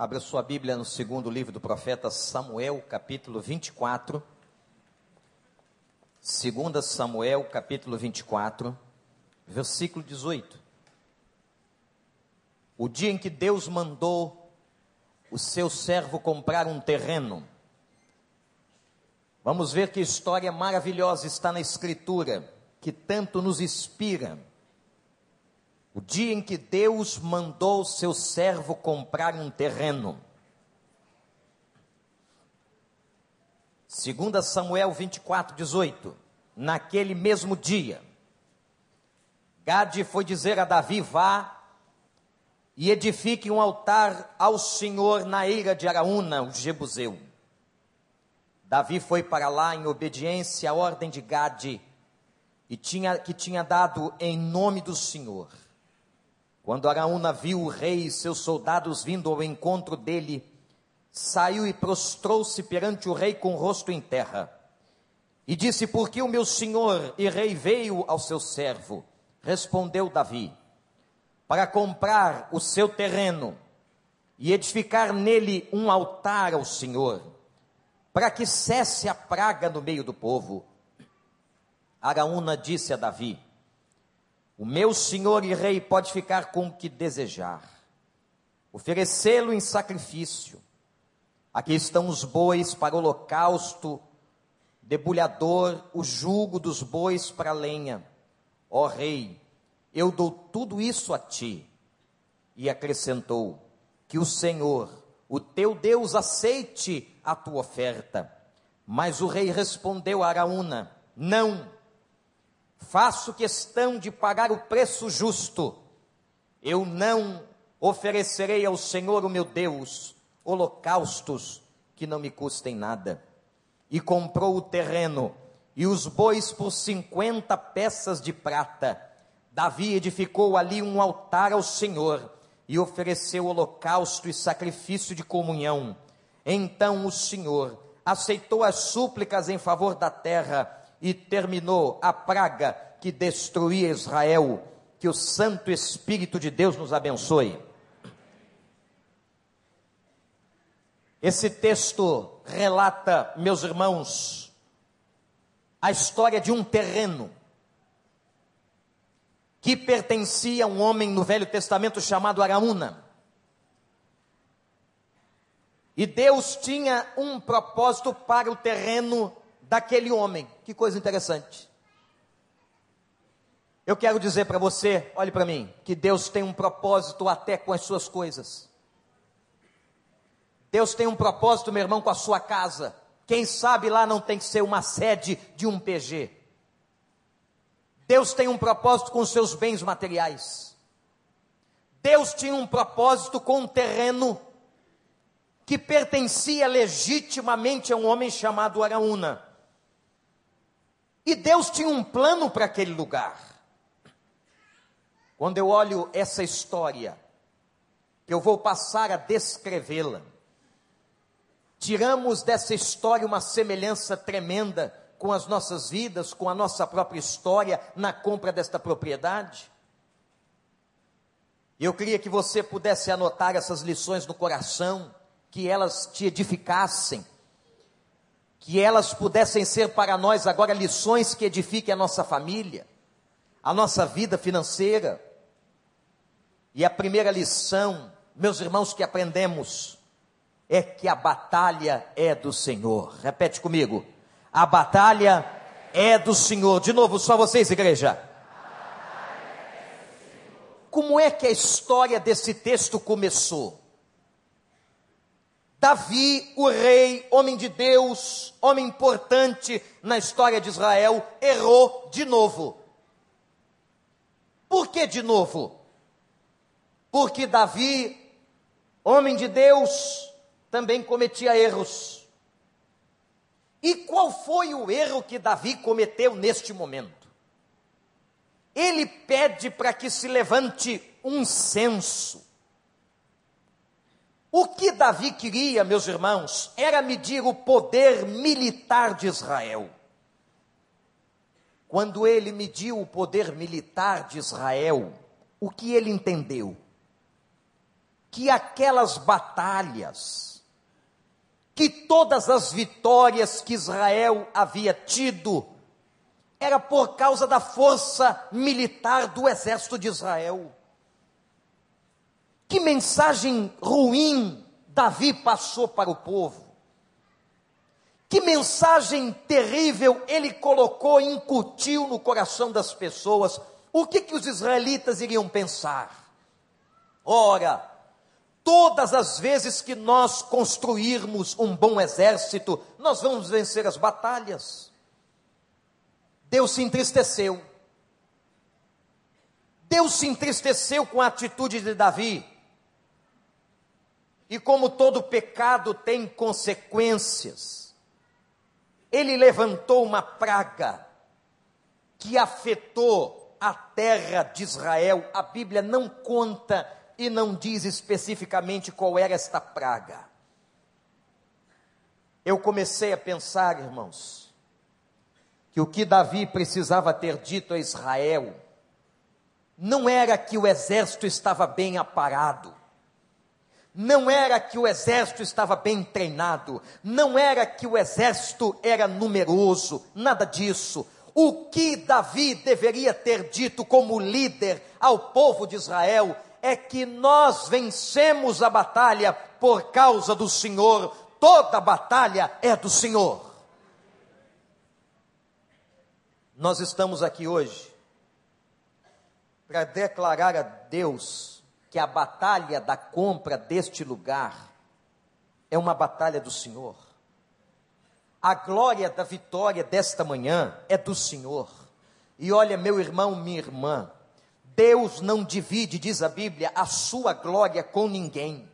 Abra sua Bíblia no segundo livro do profeta Samuel, capítulo 24. Segunda Samuel, capítulo 24, versículo 18. O dia em que Deus mandou o seu servo comprar um terreno. Vamos ver que história maravilhosa está na Escritura, que tanto nos inspira o dia em que Deus mandou seu servo comprar um terreno. 2 Samuel 24, 18. Naquele mesmo dia, Gade foi dizer a Davi: Vá e edifique um altar ao Senhor na eira de Araúna, o Jebuseu. Davi foi para lá em obediência à ordem de Gade, e tinha, que tinha dado em nome do Senhor. Quando Araúna viu o rei e seus soldados vindo ao encontro dele, saiu e prostrou-se perante o rei com o rosto em terra. E disse: Por que o meu senhor e rei veio ao seu servo? Respondeu Davi: Para comprar o seu terreno e edificar nele um altar ao Senhor, para que cesse a praga no meio do povo. Araúna disse a Davi: o meu senhor e rei pode ficar com o que desejar, oferecê-lo em sacrifício. Aqui estão os bois para holocausto, debulhador, o jugo dos bois para lenha. Ó rei, eu dou tudo isso a ti. E acrescentou: Que o Senhor, o teu Deus, aceite a tua oferta. Mas o rei respondeu a Araúna: Não faço questão de pagar o preço justo. Eu não oferecerei ao Senhor, o meu Deus, holocaustos que não me custem nada. E comprou o terreno e os bois por cinquenta peças de prata. Davi edificou ali um altar ao Senhor e ofereceu holocausto e sacrifício de comunhão. Então o Senhor aceitou as súplicas em favor da terra e terminou a praga que destruía Israel. Que o Santo Espírito de Deus nos abençoe. Esse texto relata, meus irmãos, a história de um terreno que pertencia a um homem no Velho Testamento chamado Araúna. E Deus tinha um propósito para o terreno daquele homem. Que coisa interessante. Eu quero dizer para você, olhe para mim, que Deus tem um propósito até com as suas coisas. Deus tem um propósito, meu irmão, com a sua casa. Quem sabe lá não tem que ser uma sede de um PG. Deus tem um propósito com os seus bens materiais. Deus tinha um propósito com um terreno que pertencia legitimamente a um homem chamado Araúna. E Deus tinha um plano para aquele lugar. Quando eu olho essa história, que eu vou passar a descrevê-la, tiramos dessa história uma semelhança tremenda com as nossas vidas, com a nossa própria história na compra desta propriedade. Eu queria que você pudesse anotar essas lições no coração, que elas te edificassem, que elas pudessem ser para nós agora lições que edifiquem a nossa família, a nossa vida financeira. E a primeira lição, meus irmãos, que aprendemos é que a batalha é do Senhor. Repete comigo. A batalha é do Senhor. De novo, só vocês, igreja. Como é que a história desse texto começou? Davi, o rei, homem de Deus, homem importante na história de Israel, errou de novo. Por que de novo? Porque Davi, homem de Deus, também cometia erros. E qual foi o erro que Davi cometeu neste momento? Ele pede para que se levante um censo o que Davi queria, meus irmãos, era medir o poder militar de Israel. Quando ele mediu o poder militar de Israel, o que ele entendeu? que aquelas batalhas, que todas as vitórias que Israel havia tido, era por causa da força militar do exército de Israel. Que mensagem ruim Davi passou para o povo. Que mensagem terrível ele colocou, incutiu no coração das pessoas. O que, que os israelitas iriam pensar? Ora, todas as vezes que nós construirmos um bom exército, nós vamos vencer as batalhas. Deus se entristeceu. Deus se entristeceu com a atitude de Davi. E como todo pecado tem consequências, ele levantou uma praga que afetou a terra de Israel. A Bíblia não conta e não diz especificamente qual era esta praga. Eu comecei a pensar, irmãos, que o que Davi precisava ter dito a Israel não era que o exército estava bem aparado, não era que o exército estava bem treinado, não era que o exército era numeroso, nada disso. O que Davi deveria ter dito como líder ao povo de Israel é que nós vencemos a batalha por causa do Senhor, toda batalha é do Senhor. Nós estamos aqui hoje para declarar a Deus que a batalha da compra deste lugar é uma batalha do Senhor. A glória da vitória desta manhã é do Senhor. E olha, meu irmão, minha irmã, Deus não divide, diz a Bíblia, a sua glória com ninguém.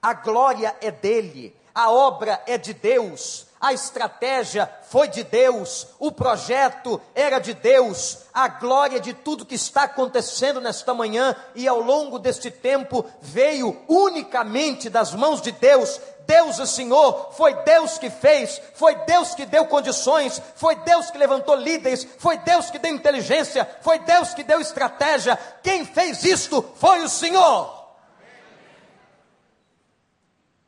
A glória é dele, a obra é de Deus, a estratégia foi de Deus, o projeto era de Deus, a glória de tudo que está acontecendo nesta manhã e ao longo deste tempo veio unicamente das mãos de Deus. Deus o Senhor, foi Deus que fez, foi Deus que deu condições, foi Deus que levantou líderes, foi Deus que deu inteligência, foi Deus que deu estratégia. Quem fez isto foi o Senhor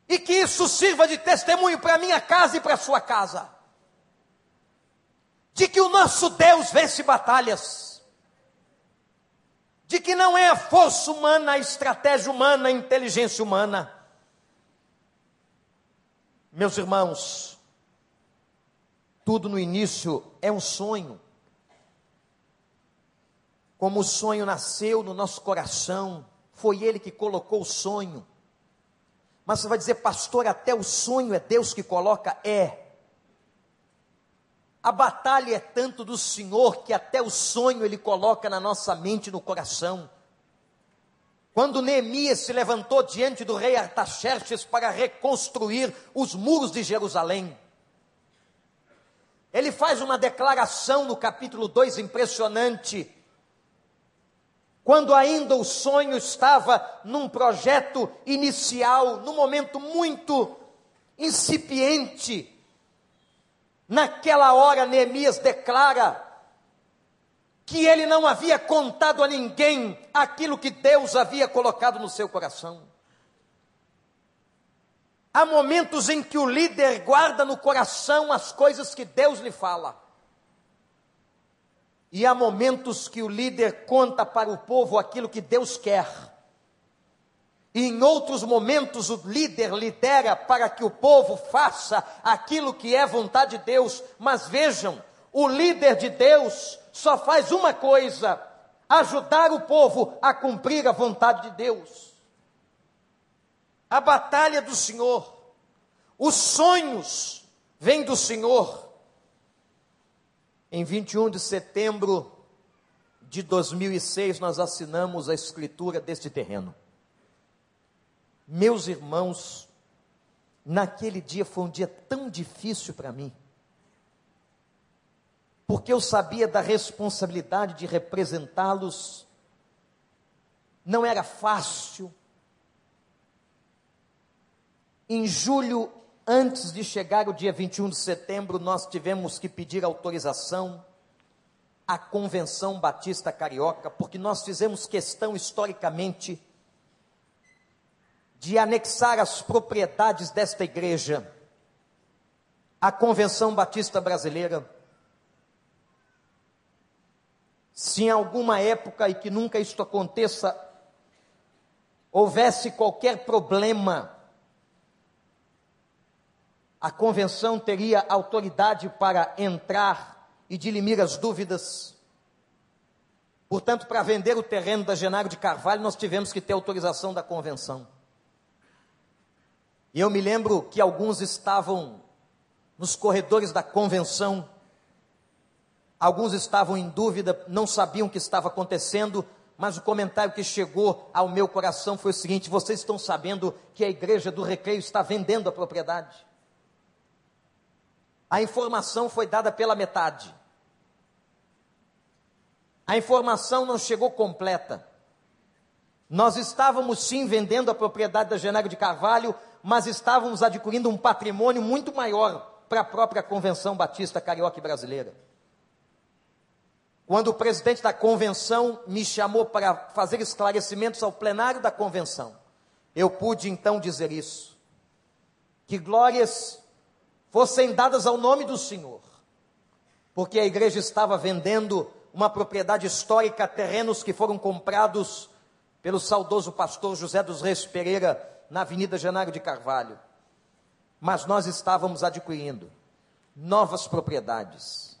e que isso sirva de testemunho para a minha casa e para a sua casa. De que o nosso Deus vence batalhas. De que não é a força humana, a estratégia humana, a inteligência humana. Meus irmãos, tudo no início é um sonho. Como o sonho nasceu no nosso coração, foi Ele que colocou o sonho. Mas você vai dizer, pastor, até o sonho é Deus que coloca? É. A batalha é tanto do Senhor que até o sonho Ele coloca na nossa mente e no coração. Quando Neemias se levantou diante do rei Artaxerxes para reconstruir os muros de Jerusalém, ele faz uma declaração no capítulo 2 impressionante quando ainda o sonho estava num projeto inicial, num momento muito incipiente. Naquela hora, Neemias declara que ele não havia contado a ninguém aquilo que Deus havia colocado no seu coração. Há momentos em que o líder guarda no coração as coisas que Deus lhe fala. E há momentos que o líder conta para o povo aquilo que Deus quer. E em outros momentos o líder lidera para que o povo faça aquilo que é vontade de Deus. Mas vejam, o líder de Deus só faz uma coisa: ajudar o povo a cumprir a vontade de Deus. A batalha do Senhor, os sonhos vêm do Senhor em 21 de setembro de 2006, nós assinamos a escritura deste terreno. Meus irmãos, naquele dia foi um dia tão difícil para mim, porque eu sabia da responsabilidade de representá-los, não era fácil. Em julho Antes de chegar o dia 21 de setembro, nós tivemos que pedir autorização à Convenção Batista Carioca, porque nós fizemos questão historicamente de anexar as propriedades desta igreja à Convenção Batista Brasileira. Se em alguma época, e que nunca isto aconteça, houvesse qualquer problema, a convenção teria autoridade para entrar e dirimir as dúvidas. Portanto, para vender o terreno da Genário de Carvalho, nós tivemos que ter autorização da convenção. E eu me lembro que alguns estavam nos corredores da convenção, alguns estavam em dúvida, não sabiam o que estava acontecendo, mas o comentário que chegou ao meu coração foi o seguinte: vocês estão sabendo que a igreja do recreio está vendendo a propriedade? A informação foi dada pela metade. A informação não chegou completa. Nós estávamos sim vendendo a propriedade da Genário de Carvalho, mas estávamos adquirindo um patrimônio muito maior para a própria Convenção Batista Carioca e Brasileira. Quando o presidente da convenção me chamou para fazer esclarecimentos ao plenário da convenção, eu pude então dizer isso: que glórias fossem dadas ao nome do Senhor, porque a igreja estava vendendo uma propriedade histórica, terrenos que foram comprados pelo saudoso pastor José dos Reis Pereira na Avenida Janário de Carvalho. Mas nós estávamos adquirindo novas propriedades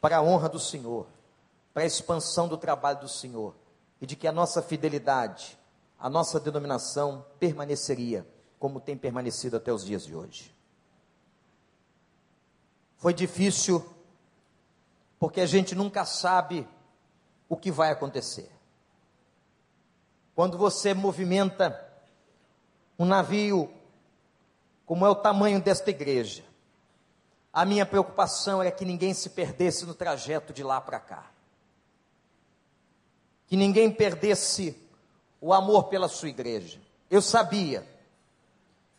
para a honra do Senhor, para a expansão do trabalho do Senhor e de que a nossa fidelidade, a nossa denominação permaneceria como tem permanecido até os dias de hoje. Foi difícil, porque a gente nunca sabe o que vai acontecer. Quando você movimenta um navio como é o tamanho desta igreja, a minha preocupação era que ninguém se perdesse no trajeto de lá para cá. Que ninguém perdesse o amor pela sua igreja. Eu sabia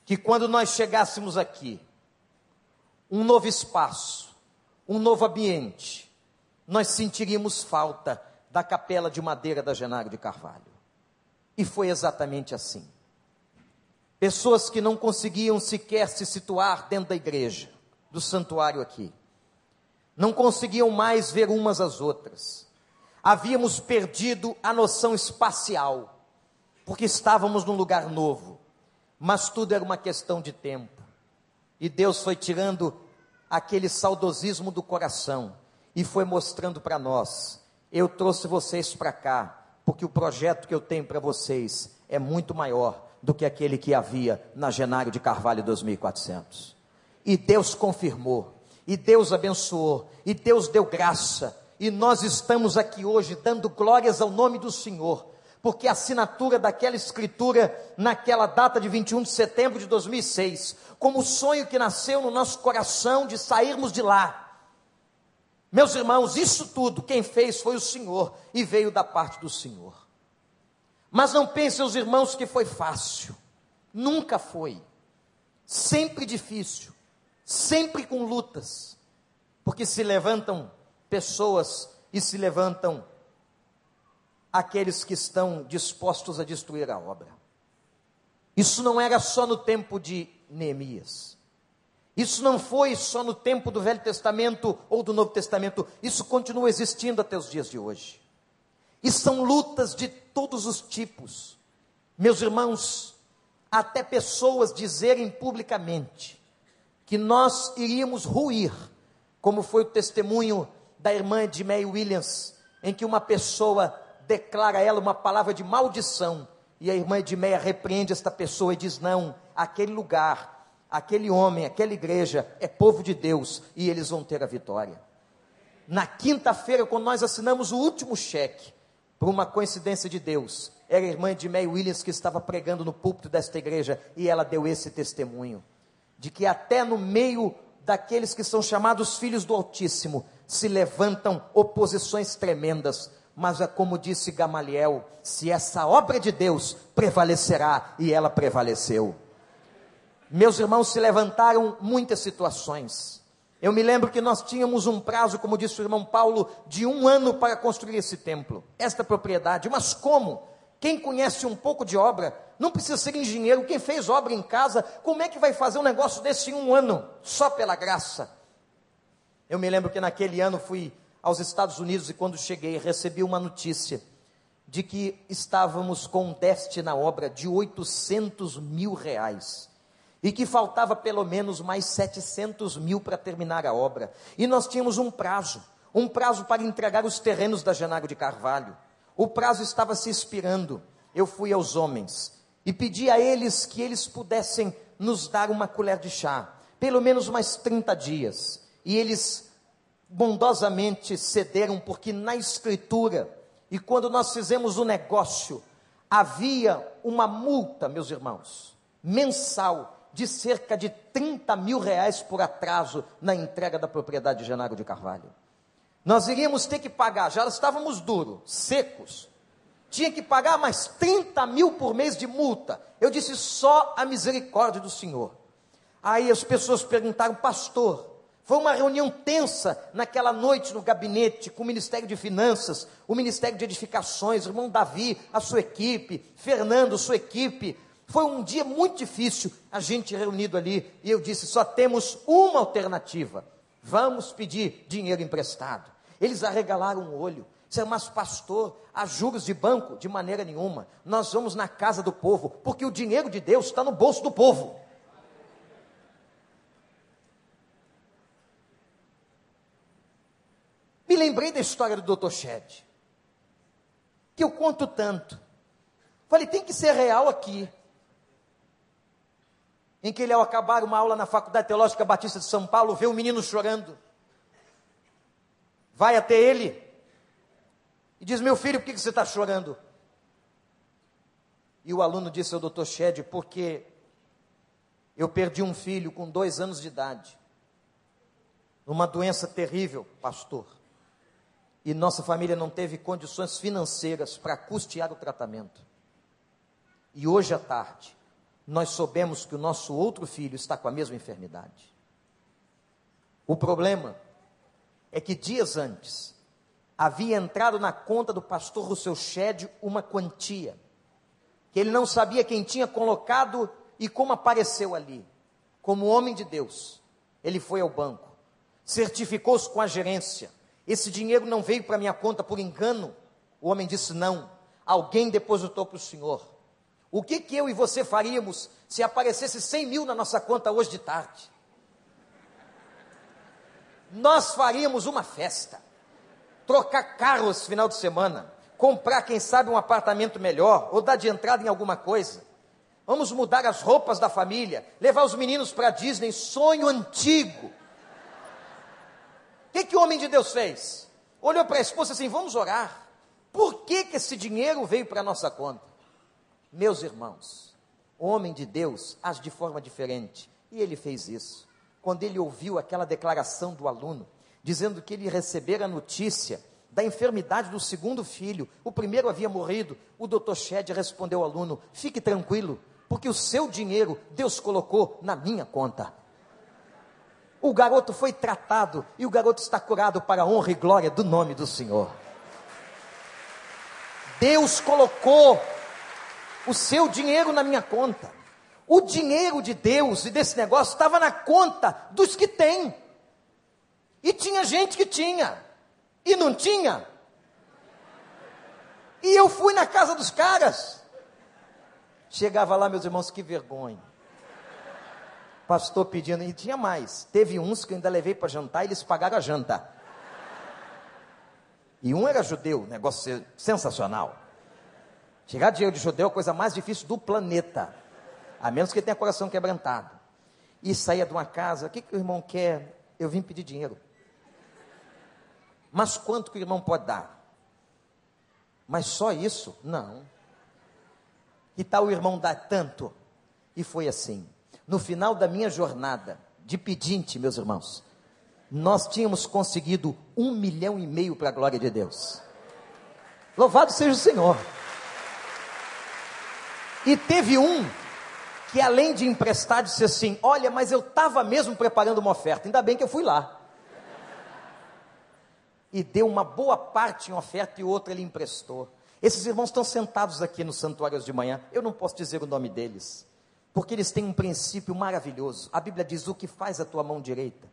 que quando nós chegássemos aqui, um novo espaço, um novo ambiente, nós sentiríamos falta da capela de madeira da Genário de Carvalho. E foi exatamente assim. Pessoas que não conseguiam sequer se situar dentro da igreja, do santuário aqui. Não conseguiam mais ver umas às outras. Havíamos perdido a noção espacial, porque estávamos num lugar novo. Mas tudo era uma questão de tempo. E Deus foi tirando aquele saudosismo do coração e foi mostrando para nós: eu trouxe vocês para cá, porque o projeto que eu tenho para vocês é muito maior do que aquele que havia na Genário de Carvalho 2400. E Deus confirmou, e Deus abençoou, e Deus deu graça, e nós estamos aqui hoje dando glórias ao nome do Senhor, porque a assinatura daquela escritura naquela data de 21 de setembro de 2006, como o sonho que nasceu no nosso coração de sairmos de lá. Meus irmãos, isso tudo quem fez foi o Senhor e veio da parte do Senhor. Mas não pensem os irmãos que foi fácil. Nunca foi. Sempre difícil. Sempre com lutas. Porque se levantam pessoas e se levantam aqueles que estão dispostos a destruir a obra. Isso não era só no tempo de Neemias. Isso não foi só no tempo do Velho Testamento ou do Novo Testamento. Isso continua existindo até os dias de hoje. E são lutas de todos os tipos. Meus irmãos, até pessoas dizerem publicamente que nós iríamos ruir, como foi o testemunho da irmã de May Williams, em que uma pessoa declara a ela uma palavra de maldição, e a irmã de Meia repreende esta pessoa e diz: Não, aquele lugar, aquele homem, aquela igreja é povo de Deus e eles vão ter a vitória. Na quinta-feira, quando nós assinamos o último cheque, por uma coincidência de Deus, era a irmã de May Williams que estava pregando no púlpito desta igreja e ela deu esse testemunho de que até no meio daqueles que são chamados filhos do Altíssimo se levantam oposições tremendas, mas é como disse Gamaliel: se essa obra de Deus prevalecerá, e ela prevaleceu. Meus irmãos, se levantaram muitas situações, eu me lembro que nós tínhamos um prazo, como disse o irmão Paulo, de um ano para construir esse templo, esta propriedade. Mas como? Quem conhece um pouco de obra não precisa ser engenheiro, quem fez obra em casa, como é que vai fazer um negócio desse em um ano, só pela graça? Eu me lembro que naquele ano fui aos Estados Unidos e quando cheguei recebi uma notícia de que estávamos com um déficit na obra de 800 mil reais e que faltava pelo menos mais 700 mil para terminar a obra. E nós tínhamos um prazo, um prazo para entregar os terrenos da Genaro de Carvalho. O prazo estava se expirando. Eu fui aos homens e pedi a eles que eles pudessem nos dar uma colher de chá, pelo menos mais 30 dias. E eles bondosamente cederam, porque na Escritura, e quando nós fizemos o negócio, havia uma multa, meus irmãos, mensal, de cerca de 30 mil reais por atraso na entrega da propriedade de Genaro de Carvalho. Nós iríamos ter que pagar, já estávamos duros, secos, tinha que pagar mais 30 mil por mês de multa. Eu disse só a misericórdia do Senhor. Aí as pessoas perguntaram, pastor, foi uma reunião tensa naquela noite no gabinete com o Ministério de Finanças, o Ministério de Edificações, o irmão Davi, a sua equipe, Fernando, sua equipe. Foi um dia muito difícil, a gente reunido ali, e eu disse: só temos uma alternativa. Vamos pedir dinheiro emprestado. Eles arregalaram o olho. Disseram, mas pastor, há juros de banco? De maneira nenhuma. Nós vamos na casa do povo, porque o dinheiro de Deus está no bolso do povo. Lembrei da história do Dr. Shed, que eu conto tanto. Falei, tem que ser real aqui. Em que ele, ao acabar uma aula na Faculdade Teológica Batista de São Paulo, vê um menino chorando. Vai até ele e diz: Meu filho, por que você está chorando? E o aluno disse ao doutor Shed: Porque eu perdi um filho com dois anos de idade, numa doença terrível, pastor e nossa família não teve condições financeiras para custear o tratamento. E hoje à tarde, nós soubemos que o nosso outro filho está com a mesma enfermidade. O problema é que dias antes havia entrado na conta do pastor Rousseau Shed uma quantia que ele não sabia quem tinha colocado e como apareceu ali. Como homem de Deus, ele foi ao banco, certificou-se com a gerência, esse dinheiro não veio para minha conta por engano. O homem disse: Não, alguém depositou para o senhor. O que, que eu e você faríamos se aparecesse 100 mil na nossa conta hoje de tarde? Nós faríamos uma festa, trocar carros final de semana, comprar, quem sabe, um apartamento melhor, ou dar de entrada em alguma coisa. Vamos mudar as roupas da família, levar os meninos para Disney, sonho antigo. Que, que o homem de Deus fez? Olhou para a esposa assim: vamos orar. Por que, que esse dinheiro veio para a nossa conta? Meus irmãos, o homem de Deus age de forma diferente. E ele fez isso. Quando ele ouviu aquela declaração do aluno, dizendo que ele recebera a notícia da enfermidade do segundo filho, o primeiro havia morrido, o doutor Shed respondeu ao aluno: fique tranquilo, porque o seu dinheiro Deus colocou na minha conta. O garoto foi tratado e o garoto está curado para a honra e glória do nome do Senhor. Deus colocou o seu dinheiro na minha conta. O dinheiro de Deus e desse negócio estava na conta dos que têm. E tinha gente que tinha. E não tinha. E eu fui na casa dos caras. Chegava lá, meus irmãos, que vergonha pastor pedindo, e tinha mais. Teve uns que eu ainda levei para jantar e eles pagaram a janta. E um era judeu, negócio sensacional. Chegar dinheiro de judeu é a coisa mais difícil do planeta. A menos que tenha coração quebrantado. E saía de uma casa, o que, que o irmão quer? Eu vim pedir dinheiro. Mas quanto que o irmão pode dar? Mas só isso? Não. Que tal o irmão dar tanto? E foi assim no final da minha jornada de pedinte, meus irmãos, nós tínhamos conseguido um milhão e meio para a glória de Deus. Louvado seja o Senhor. E teve um que, além de emprestar, disse assim: Olha, mas eu estava mesmo preparando uma oferta, ainda bem que eu fui lá. E deu uma boa parte em oferta e outra ele emprestou. Esses irmãos estão sentados aqui no santuário de manhã. Eu não posso dizer o nome deles, porque eles têm um princípio maravilhoso. A Bíblia diz: O que faz a tua mão direita,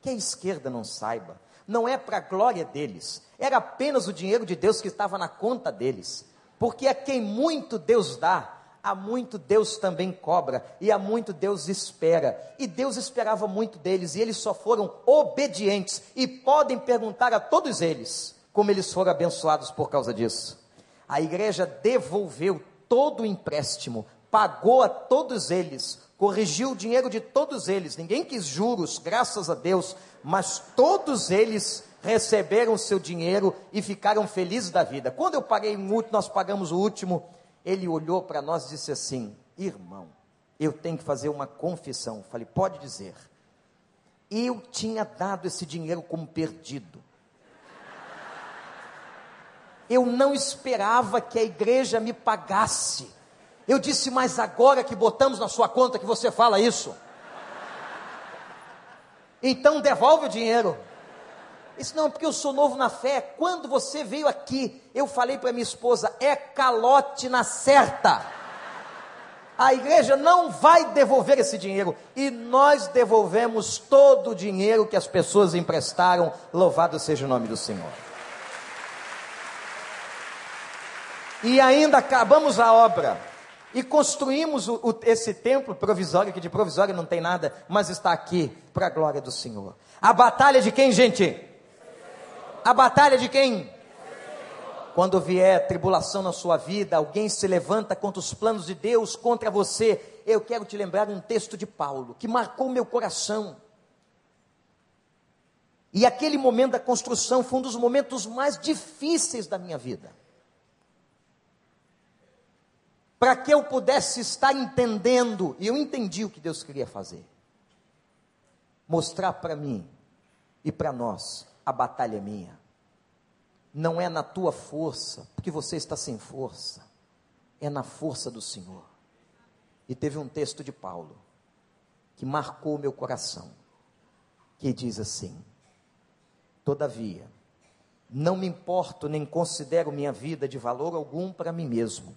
que a esquerda não saiba. Não é para a glória deles, era apenas o dinheiro de Deus que estava na conta deles. Porque a quem muito Deus dá, há muito Deus também cobra, e há muito Deus espera. E Deus esperava muito deles, e eles só foram obedientes. E podem perguntar a todos eles como eles foram abençoados por causa disso. A igreja devolveu todo o empréstimo, pagou a todos eles, corrigiu o dinheiro de todos eles. Ninguém quis juros, graças a Deus, mas todos eles receberam seu dinheiro e ficaram felizes da vida. Quando eu paguei muito, nós pagamos o último, ele olhou para nós e disse assim: Irmão, eu tenho que fazer uma confissão. Falei, pode dizer. Eu tinha dado esse dinheiro como perdido. Eu não esperava que a igreja me pagasse. Eu disse, mas agora que botamos na sua conta que você fala isso. Então devolve o dinheiro. Isso não, porque eu sou novo na fé. Quando você veio aqui, eu falei para minha esposa: é calote na certa. A igreja não vai devolver esse dinheiro. E nós devolvemos todo o dinheiro que as pessoas emprestaram. Louvado seja o nome do Senhor. E ainda acabamos a obra. E construímos o, o, esse templo provisório, que de provisório não tem nada, mas está aqui para a glória do Senhor. A batalha de quem, gente? A batalha de quem? Quando vier tribulação na sua vida, alguém se levanta contra os planos de Deus, contra você, eu quero te lembrar um texto de Paulo, que marcou meu coração. E aquele momento da construção foi um dos momentos mais difíceis da minha vida para que eu pudesse estar entendendo, e eu entendi o que Deus queria fazer. Mostrar para mim e para nós, a batalha é minha. Não é na tua força, porque você está sem força, é na força do Senhor. E teve um texto de Paulo que marcou meu coração, que diz assim: Todavia, não me importo nem considero minha vida de valor algum para mim mesmo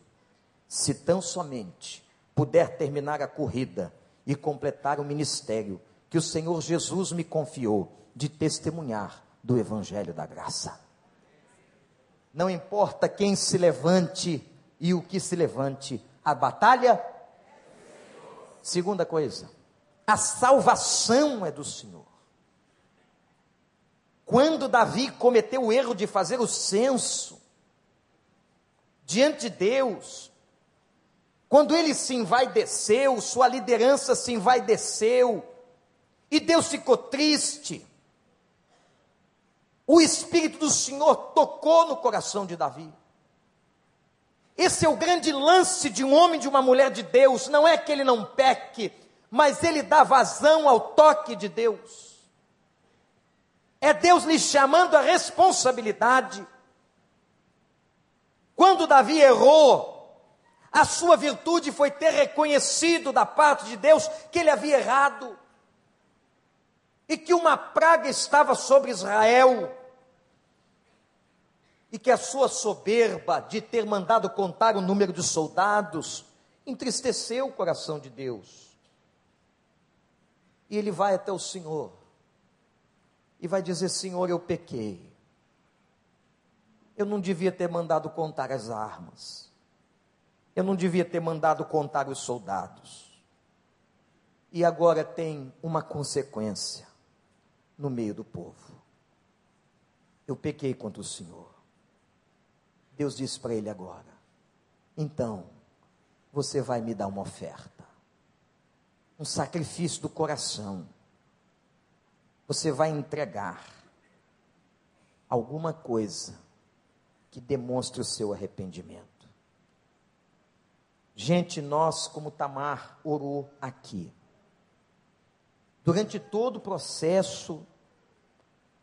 se tão somente puder terminar a corrida e completar o ministério que o Senhor Jesus me confiou de testemunhar do Evangelho da Graça. Não importa quem se levante e o que se levante, a batalha. Segunda coisa, a salvação é do Senhor. Quando Davi cometeu o erro de fazer o censo, diante de Deus, quando ele se envaideceu, sua liderança se envaideceu, e Deus ficou triste, o Espírito do Senhor tocou no coração de Davi. Esse é o grande lance de um homem, de uma mulher de Deus, não é que ele não peque, mas ele dá vazão ao toque de Deus. É Deus lhe chamando a responsabilidade. Quando Davi errou, a sua virtude foi ter reconhecido da parte de Deus que ele havia errado e que uma praga estava sobre Israel e que a sua soberba de ter mandado contar o número de soldados entristeceu o coração de Deus. E ele vai até o Senhor e vai dizer: Senhor, eu pequei. Eu não devia ter mandado contar as armas. Eu não devia ter mandado contar os soldados. E agora tem uma consequência no meio do povo. Eu pequei contra o Senhor. Deus disse para ele agora: então, você vai me dar uma oferta, um sacrifício do coração. Você vai entregar alguma coisa que demonstre o seu arrependimento. Gente, nós, como Tamar orou aqui, durante todo o processo,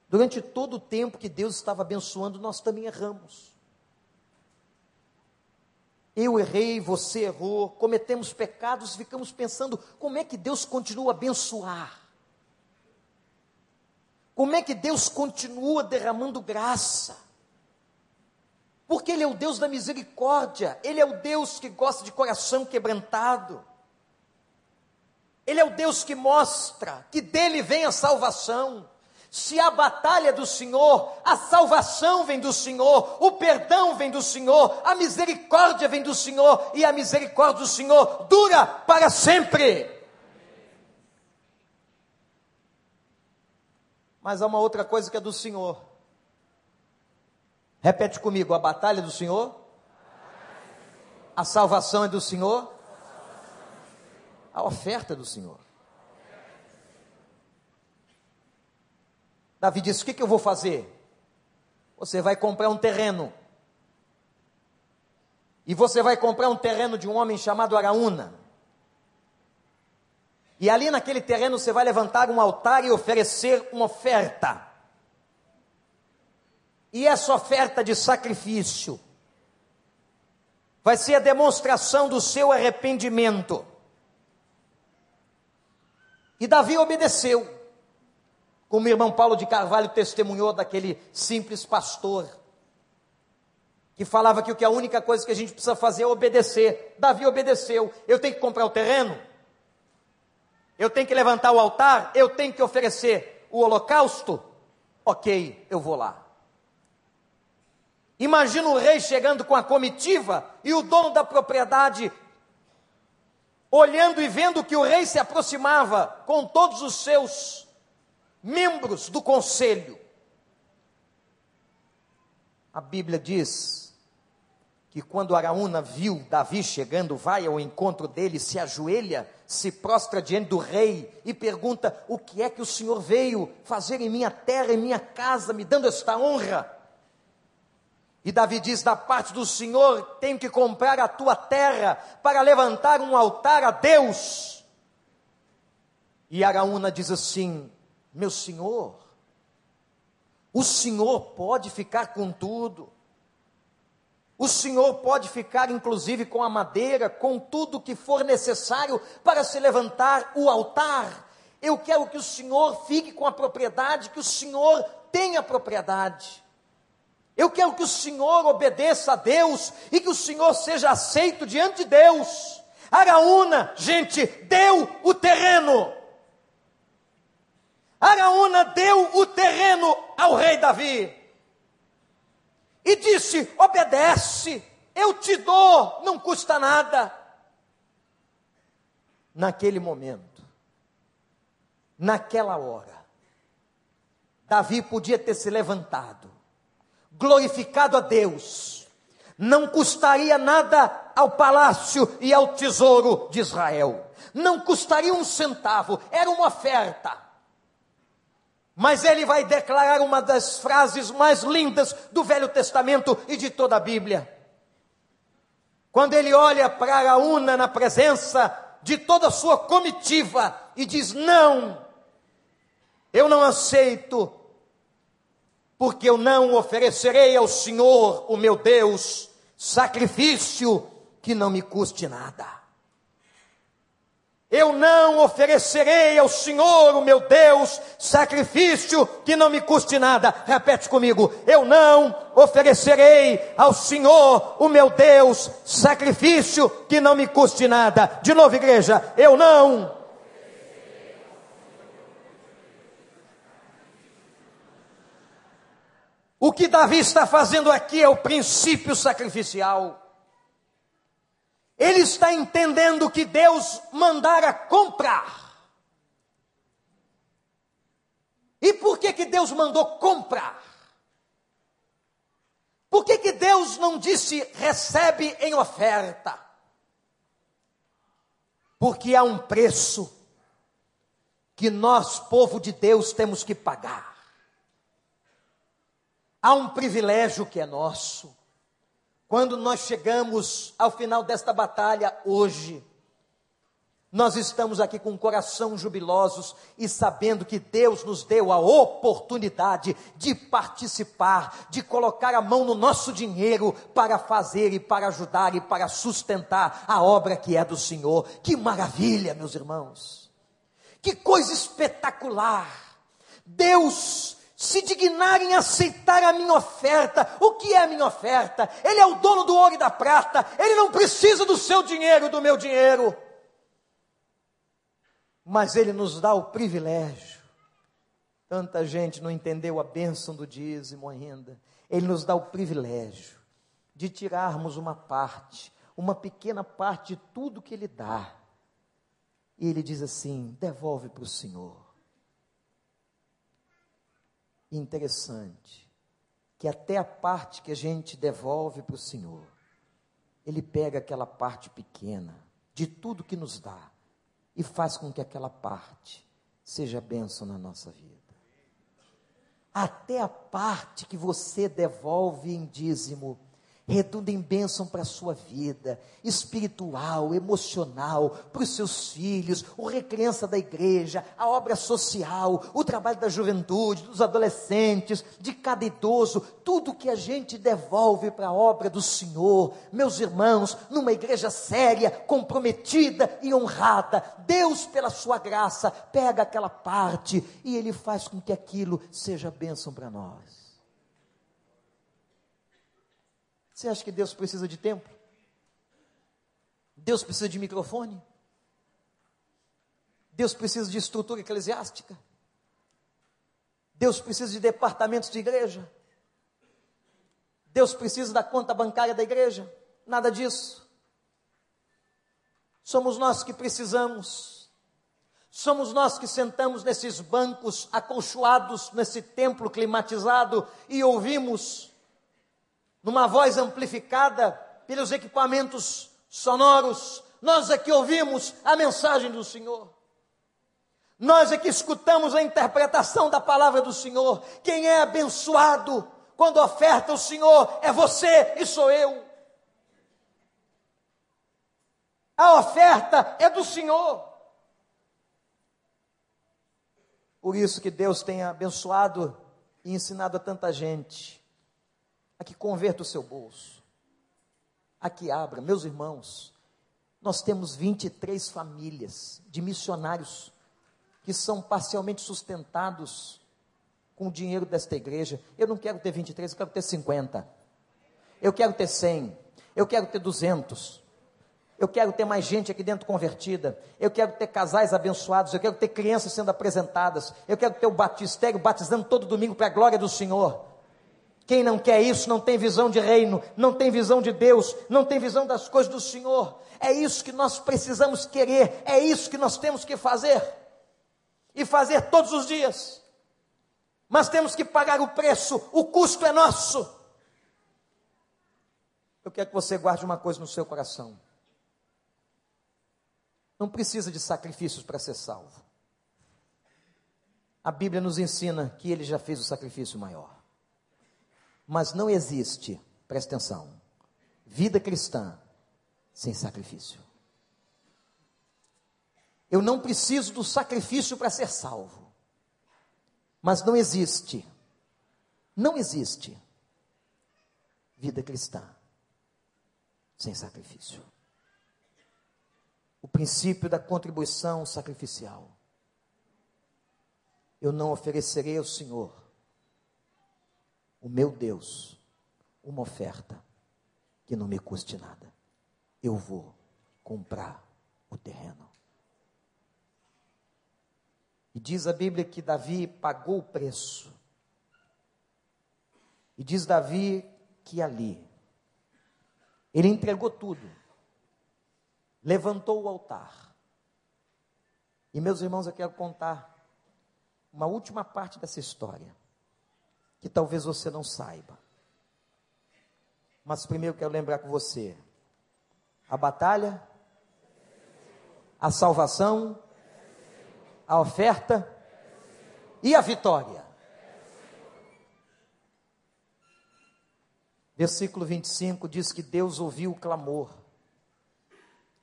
durante todo o tempo que Deus estava abençoando, nós também erramos. Eu errei, você errou, cometemos pecados, ficamos pensando como é que Deus continua a abençoar. Como é que Deus continua derramando graça? Porque Ele é o Deus da misericórdia, Ele é o Deus que gosta de coração quebrantado. Ele é o Deus que mostra que dele vem a salvação. Se a batalha é do Senhor, a salvação vem do Senhor, o perdão vem do Senhor, a misericórdia vem do Senhor, e a misericórdia do Senhor dura para sempre. Mas há uma outra coisa que é do Senhor. Repete comigo: a batalha do Senhor, a salvação é do Senhor, a oferta é do Senhor. Davi disse: O que, que eu vou fazer? Você vai comprar um terreno. E você vai comprar um terreno de um homem chamado Araúna. E ali naquele terreno você vai levantar um altar e oferecer uma oferta. E essa oferta de sacrifício vai ser a demonstração do seu arrependimento. E Davi obedeceu, como o irmão Paulo de Carvalho testemunhou daquele simples pastor, que falava que, o que a única coisa que a gente precisa fazer é obedecer. Davi obedeceu. Eu tenho que comprar o terreno, eu tenho que levantar o altar, eu tenho que oferecer o holocausto. Ok, eu vou lá. Imagina o rei chegando com a comitiva e o dono da propriedade olhando e vendo que o rei se aproximava com todos os seus membros do conselho. A Bíblia diz que quando Araúna viu Davi chegando, vai ao encontro dele, se ajoelha, se prostra diante do rei e pergunta: O que é que o Senhor veio fazer em minha terra, em minha casa, me dando esta honra? E Davi diz: Da parte do Senhor, tenho que comprar a tua terra para levantar um altar a Deus. E Araúna diz assim: Meu senhor, o senhor pode ficar com tudo. O senhor pode ficar, inclusive, com a madeira, com tudo que for necessário para se levantar o altar. Eu quero que o senhor fique com a propriedade, que o senhor tenha propriedade. Eu quero que o Senhor obedeça a Deus e que o Senhor seja aceito diante de Deus. Araúna, gente, deu o terreno. Araúna deu o terreno ao rei Davi. E disse: obedece, eu te dou, não custa nada. Naquele momento, naquela hora, Davi podia ter se levantado glorificado a Deus, não custaria nada ao palácio e ao tesouro de Israel, não custaria um centavo, era uma oferta. Mas ele vai declarar uma das frases mais lindas do Velho Testamento e de toda a Bíblia. Quando ele olha para Araúna na presença de toda a sua comitiva e diz: Não, eu não aceito porque eu não oferecerei ao Senhor, o meu Deus, sacrifício que não me custe nada. Eu não oferecerei ao Senhor, o meu Deus, sacrifício que não me custe nada. Repete comigo: eu não oferecerei ao Senhor, o meu Deus, sacrifício que não me custe nada. De novo, igreja, eu não O que Davi está fazendo aqui é o princípio sacrificial. Ele está entendendo que Deus mandara comprar. E por que, que Deus mandou comprar? Por que, que Deus não disse recebe em oferta? Porque há um preço que nós, povo de Deus, temos que pagar. Há um privilégio que é nosso. Quando nós chegamos ao final desta batalha hoje, nós estamos aqui com o coração jubilosos e sabendo que Deus nos deu a oportunidade de participar, de colocar a mão no nosso dinheiro para fazer e para ajudar e para sustentar a obra que é do Senhor. Que maravilha, meus irmãos! Que coisa espetacular! Deus se dignarem aceitar a minha oferta. O que é a minha oferta? Ele é o dono do ouro e da prata. Ele não precisa do seu dinheiro, do meu dinheiro. Mas ele nos dá o privilégio. Tanta gente não entendeu a bênção do dízimo ainda. Ele nos dá o privilégio de tirarmos uma parte, uma pequena parte de tudo que ele dá. E ele diz assim: devolve para o Senhor interessante que até a parte que a gente devolve para o Senhor, Ele pega aquela parte pequena de tudo que nos dá e faz com que aquela parte seja bênção na nossa vida. Até a parte que você devolve em dízimo, redunda em bênção para a sua vida, espiritual, emocional, para os seus filhos, o recrença da igreja, a obra social, o trabalho da juventude, dos adolescentes, de cada idoso, tudo que a gente devolve para a obra do Senhor, meus irmãos, numa igreja séria, comprometida e honrada, Deus, pela sua graça, pega aquela parte e Ele faz com que aquilo seja bênção para nós. Você acha que Deus precisa de templo? Deus precisa de microfone? Deus precisa de estrutura eclesiástica? Deus precisa de departamentos de igreja? Deus precisa da conta bancária da igreja? Nada disso. Somos nós que precisamos. Somos nós que sentamos nesses bancos acolchoados nesse templo climatizado e ouvimos numa voz amplificada pelos equipamentos sonoros, nós é que ouvimos a mensagem do Senhor. Nós é que escutamos a interpretação da palavra do Senhor. Quem é abençoado quando oferta o Senhor é você e sou eu. A oferta é do Senhor. Por isso que Deus tem abençoado e ensinado a tanta gente a que converta o seu bolso, a que abra. Meus irmãos, nós temos 23 famílias de missionários que são parcialmente sustentados com o dinheiro desta igreja. Eu não quero ter 23, eu quero ter 50. Eu quero ter 100. Eu quero ter 200. Eu quero ter mais gente aqui dentro convertida. Eu quero ter casais abençoados. Eu quero ter crianças sendo apresentadas. Eu quero ter o batistério batizando todo domingo para a glória do Senhor. Quem não quer isso não tem visão de reino, não tem visão de Deus, não tem visão das coisas do Senhor. É isso que nós precisamos querer, é isso que nós temos que fazer. E fazer todos os dias. Mas temos que pagar o preço, o custo é nosso. Eu quero que você guarde uma coisa no seu coração. Não precisa de sacrifícios para ser salvo. A Bíblia nos ensina que ele já fez o sacrifício maior. Mas não existe, presta atenção, vida cristã sem sacrifício. Eu não preciso do sacrifício para ser salvo. Mas não existe, não existe vida cristã sem sacrifício. O princípio da contribuição sacrificial. Eu não oferecerei ao Senhor o meu Deus uma oferta que não me custe nada. Eu vou comprar o terreno. E diz a Bíblia que Davi pagou o preço. E diz Davi que ali ele entregou tudo, levantou o altar. E meus irmãos, eu quero contar uma última parte dessa história que talvez você não saiba. Mas primeiro quero lembrar com você: a batalha, a salvação, a oferta e a vitória. Versículo 25 diz que Deus ouviu o clamor,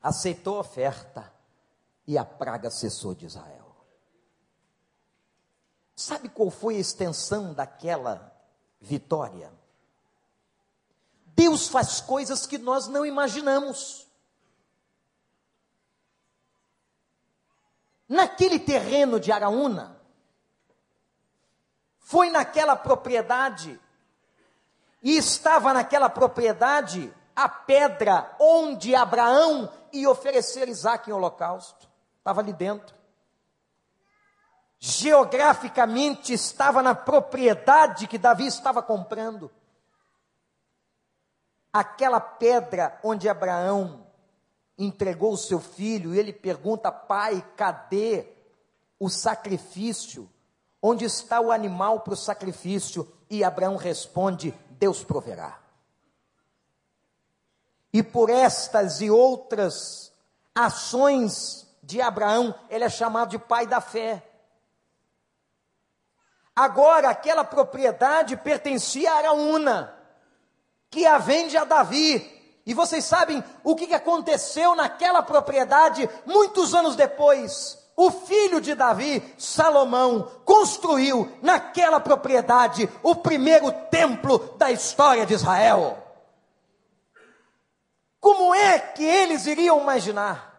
aceitou a oferta e a praga cessou de Israel. Sabe qual foi a extensão daquela vitória? Deus faz coisas que nós não imaginamos. Naquele terreno de Araúna, foi naquela propriedade, e estava naquela propriedade a pedra onde Abraão ia oferecer Isaac em holocausto. Estava ali dentro. Geograficamente estava na propriedade que Davi estava comprando. Aquela pedra onde Abraão entregou o seu filho, e ele pergunta: Pai, cadê o sacrifício? Onde está o animal para o sacrifício? E Abraão responde: Deus proverá. E por estas e outras ações de Abraão, ele é chamado de pai da fé. Agora, aquela propriedade pertencia a Araúna, que a vende a Davi. E vocês sabem o que aconteceu naquela propriedade muitos anos depois? O filho de Davi, Salomão, construiu naquela propriedade o primeiro templo da história de Israel. Como é que eles iriam imaginar?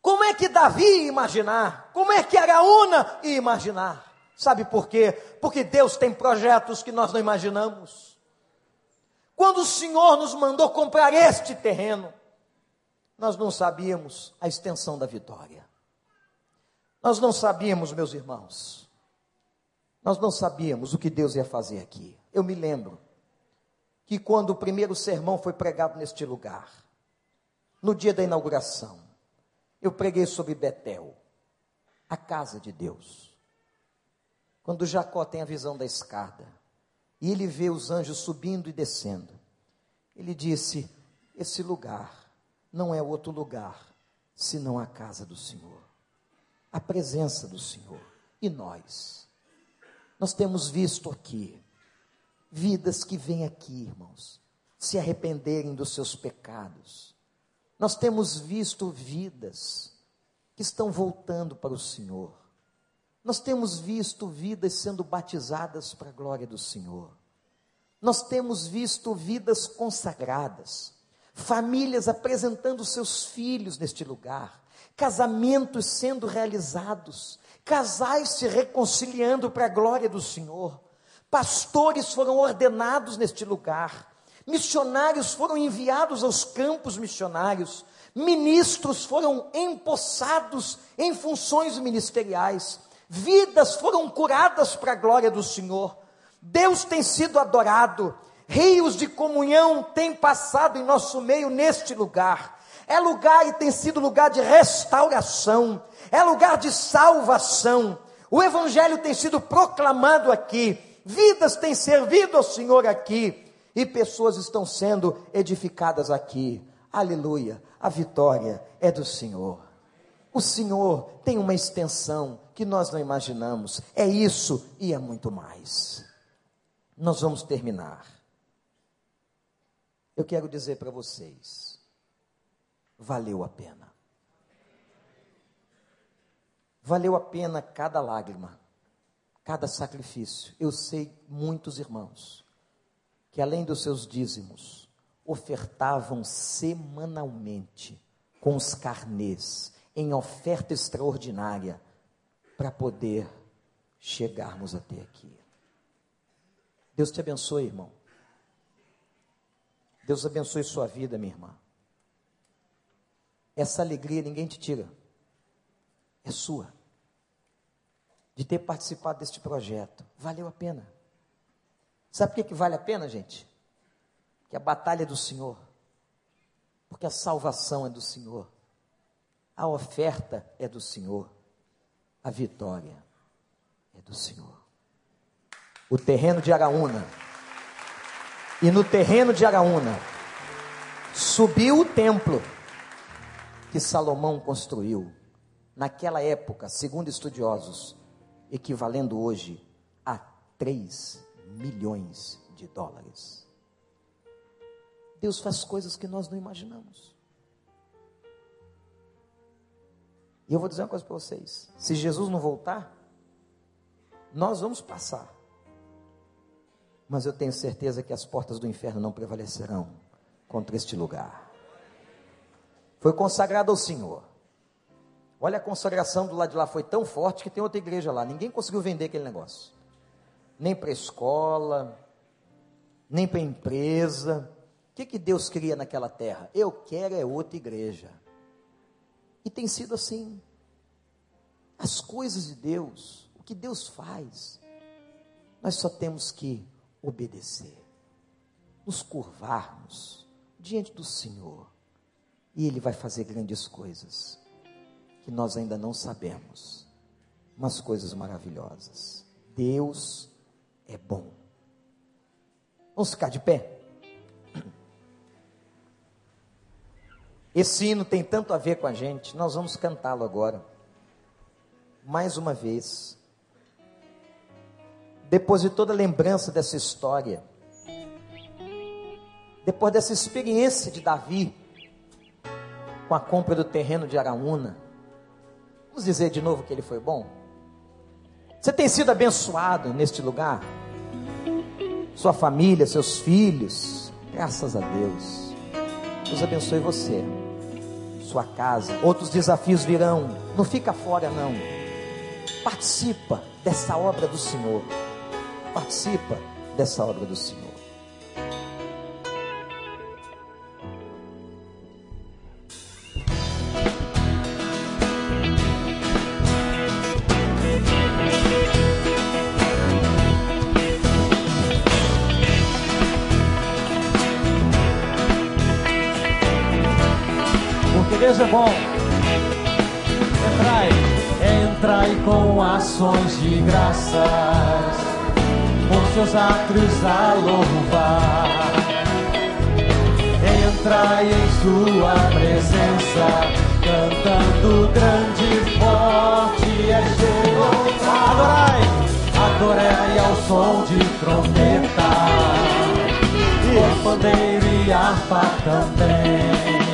Como é que Davi ia imaginar? Como é que Araúna ia imaginar? Sabe por quê? Porque Deus tem projetos que nós não imaginamos. Quando o Senhor nos mandou comprar este terreno, nós não sabíamos a extensão da vitória. Nós não sabíamos, meus irmãos, nós não sabíamos o que Deus ia fazer aqui. Eu me lembro que quando o primeiro sermão foi pregado neste lugar, no dia da inauguração, eu preguei sobre Betel, a casa de Deus. Quando Jacó tem a visão da escada, e ele vê os anjos subindo e descendo, ele disse: Esse lugar não é outro lugar senão a casa do Senhor, a presença do Senhor. E nós? Nós temos visto aqui Vidas que vêm aqui, irmãos, se arrependerem dos seus pecados. Nós temos visto vidas que estão voltando para o Senhor. Nós temos visto vidas sendo batizadas para a glória do Senhor. Nós temos visto vidas consagradas, famílias apresentando seus filhos neste lugar, casamentos sendo realizados, casais se reconciliando para a glória do Senhor. Pastores foram ordenados neste lugar, missionários foram enviados aos campos missionários, ministros foram empossados em funções ministeriais, vidas foram curadas para a glória do Senhor, Deus tem sido adorado, rios de comunhão têm passado em nosso meio neste lugar. É lugar e tem sido lugar de restauração, é lugar de salvação. O Evangelho tem sido proclamado aqui, vidas têm servido ao Senhor aqui e pessoas estão sendo edificadas aqui. Aleluia, a vitória é do Senhor. O Senhor tem uma extensão que nós não imaginamos. É isso e é muito mais. Nós vamos terminar. Eu quero dizer para vocês: valeu a pena. Valeu a pena cada lágrima cada sacrifício. Eu sei muitos irmãos que, além dos seus dízimos, ofertavam semanalmente com os carnês, em oferta extraordinária, para poder chegarmos até aqui. Deus te abençoe, irmão. Deus abençoe sua vida, minha irmã. Essa alegria ninguém te tira, é sua de ter participado deste projeto. Valeu a pena. Sabe por que, que vale a pena, gente? Que a batalha é do Senhor. Porque a salvação é do Senhor. A oferta é do Senhor. A vitória é do Senhor. O terreno de Araúna. E no terreno de Araúna subiu o templo que Salomão construiu. Naquela época, segundo estudiosos, equivalendo hoje a 3 milhões de dólares. Deus faz coisas que nós não imaginamos. E eu vou dizer uma coisa para vocês: se Jesus não voltar, nós vamos passar. Mas eu tenho certeza que as portas do inferno não prevalecerão contra este lugar. Foi consagrado ao Senhor. Olha, a consagração do lado de lá foi tão forte que tem outra igreja lá. Ninguém conseguiu vender aquele negócio. Nem para escola, nem para empresa. O que, que Deus cria naquela terra? Eu quero é outra igreja. E tem sido assim. As coisas de Deus, o que Deus faz, nós só temos que obedecer, nos curvarmos diante do Senhor, e Ele vai fazer grandes coisas que nós ainda não sabemos, mas coisas maravilhosas. Deus é bom. Vamos ficar de pé? Esse hino tem tanto a ver com a gente, nós vamos cantá-lo agora. Mais uma vez. Depois de toda a lembrança dessa história, depois dessa experiência de Davi com a compra do terreno de Araúna, Vamos dizer de novo que ele foi bom? Você tem sido abençoado neste lugar? Sua família, seus filhos, graças a Deus. Deus abençoe você, sua casa. Outros desafios virão. Não fica fora, não. Participa dessa obra do Senhor. Participa dessa obra do Senhor. Atos a louvar. Entrai em sua presença, cantando grande e forte é Jeová. Adorai, adorai ao som de trombeta, com pandeiro e harpa também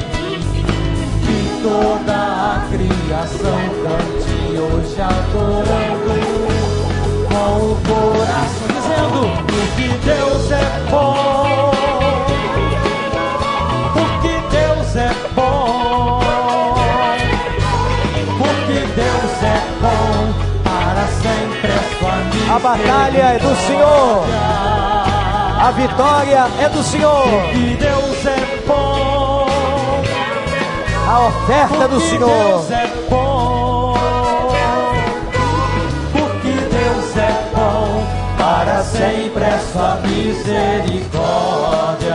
toda a criação cante hoje adorando Deus é bom. Porque Deus é bom. Porque Deus é bom para sempre é sua a batalha é do Senhor. A vitória é do Senhor. Porque Deus é bom. A oferta do Senhor. Sempre sua misericórdia.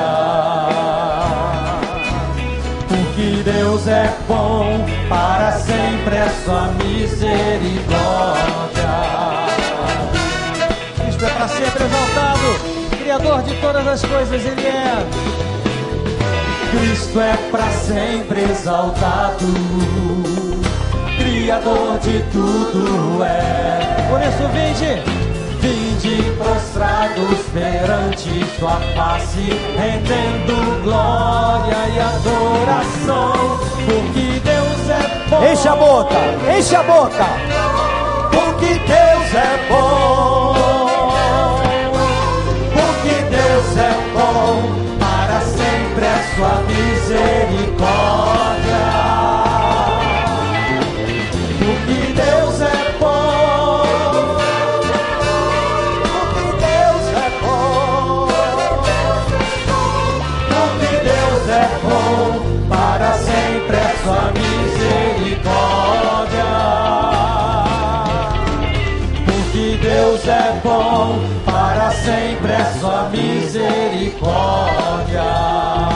Porque Deus é bom, para sempre é sua misericórdia. Cristo é para sempre exaltado, Criador de todas as coisas, Ele é. Cristo é para sempre exaltado, Criador de tudo é. Por isso, vinde, vinde prostrados perante Sua face, rendendo glória e adoração, porque Deus é bom. Enche a boca, enche a boca, porque Deus é bom, para sempre a sua misericórdia.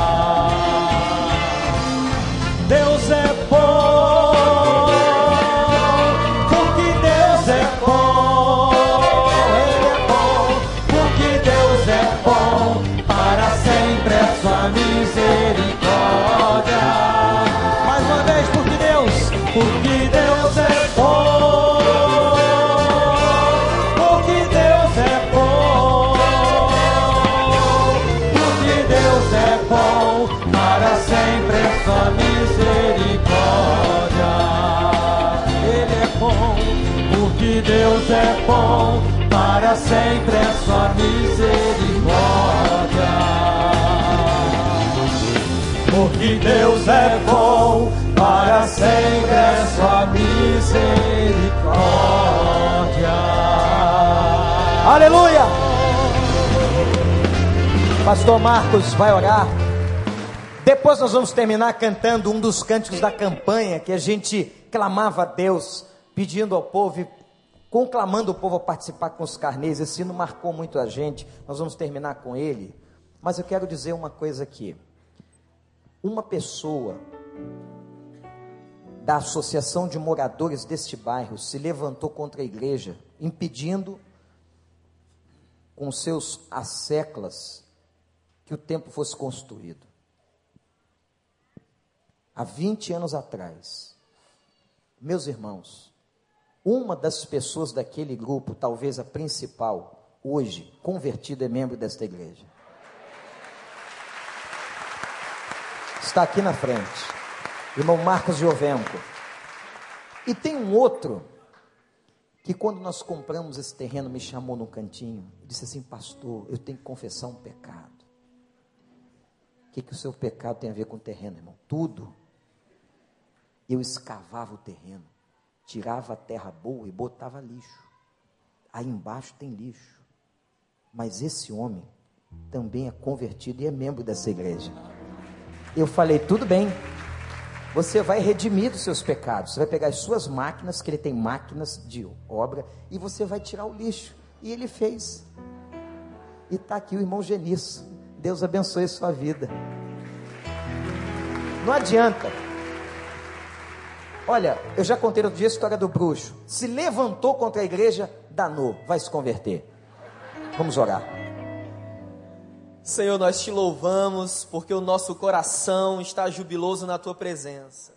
É bom, para sempre é sua misericórdia. Porque Deus é bom, para sempre é sua misericórdia. Aleluia! Pastor Marcos vai orar. Depois nós vamos terminar cantando um dos cânticos da campanha que a gente clamava a Deus, pedindo ao povo conclamando o povo a participar com os carneiros. Esse sino marcou muito a gente. Nós vamos terminar com ele. Mas eu quero dizer uma coisa aqui. Uma pessoa da associação de moradores deste bairro se levantou contra a igreja, impedindo com seus asseclas que o templo fosse construído há 20 anos atrás, meus irmãos, uma das pessoas daquele grupo, talvez a principal, hoje, convertida é membro desta igreja. Está aqui na frente, irmão Marcos Jovenco. E tem um outro que quando nós compramos esse terreno me chamou no cantinho disse assim, pastor, eu tenho que confessar um pecado. O que, que o seu pecado tem a ver com o terreno, irmão? Tudo eu escavava o terreno, tirava a terra boa e botava lixo. Aí embaixo tem lixo. Mas esse homem também é convertido e é membro dessa igreja. Eu falei: tudo bem, você vai redimir dos seus pecados. Você vai pegar as suas máquinas, que ele tem máquinas de obra, e você vai tirar o lixo. E ele fez. E está aqui o irmão Genisso. Deus abençoe a sua vida. Não adianta. Olha, eu já contei outro dia a história do bruxo. Se levantou contra a igreja, danou, vai se converter. Vamos orar. Senhor, nós te louvamos porque o nosso coração está jubiloso na tua presença.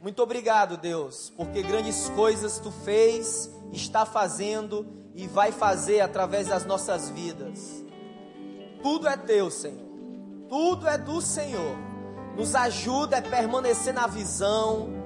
Muito obrigado, Deus, porque grandes coisas tu fez, está fazendo e vai fazer através das nossas vidas. Tudo é teu, Senhor. Tudo é do Senhor. Nos ajuda a permanecer na visão,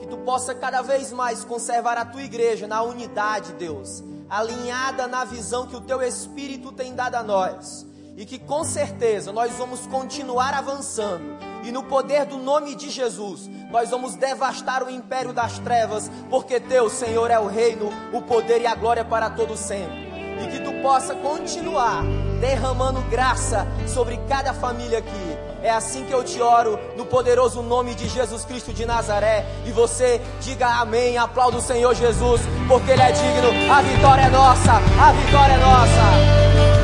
que tu possa cada vez mais conservar a tua igreja na unidade, Deus, alinhada na visão que o teu Espírito tem dado a nós. E que com certeza nós vamos continuar avançando. E no poder do nome de Jesus, nós vamos devastar o império das trevas, porque teu Senhor é o reino, o poder e a glória para todo sempre. E que tu possa continuar derramando graça sobre cada família aqui é assim que eu te oro, no poderoso nome de Jesus Cristo de Nazaré. E você diga amém, aplauda o Senhor Jesus, porque Ele é digno. A vitória é nossa, a vitória é nossa.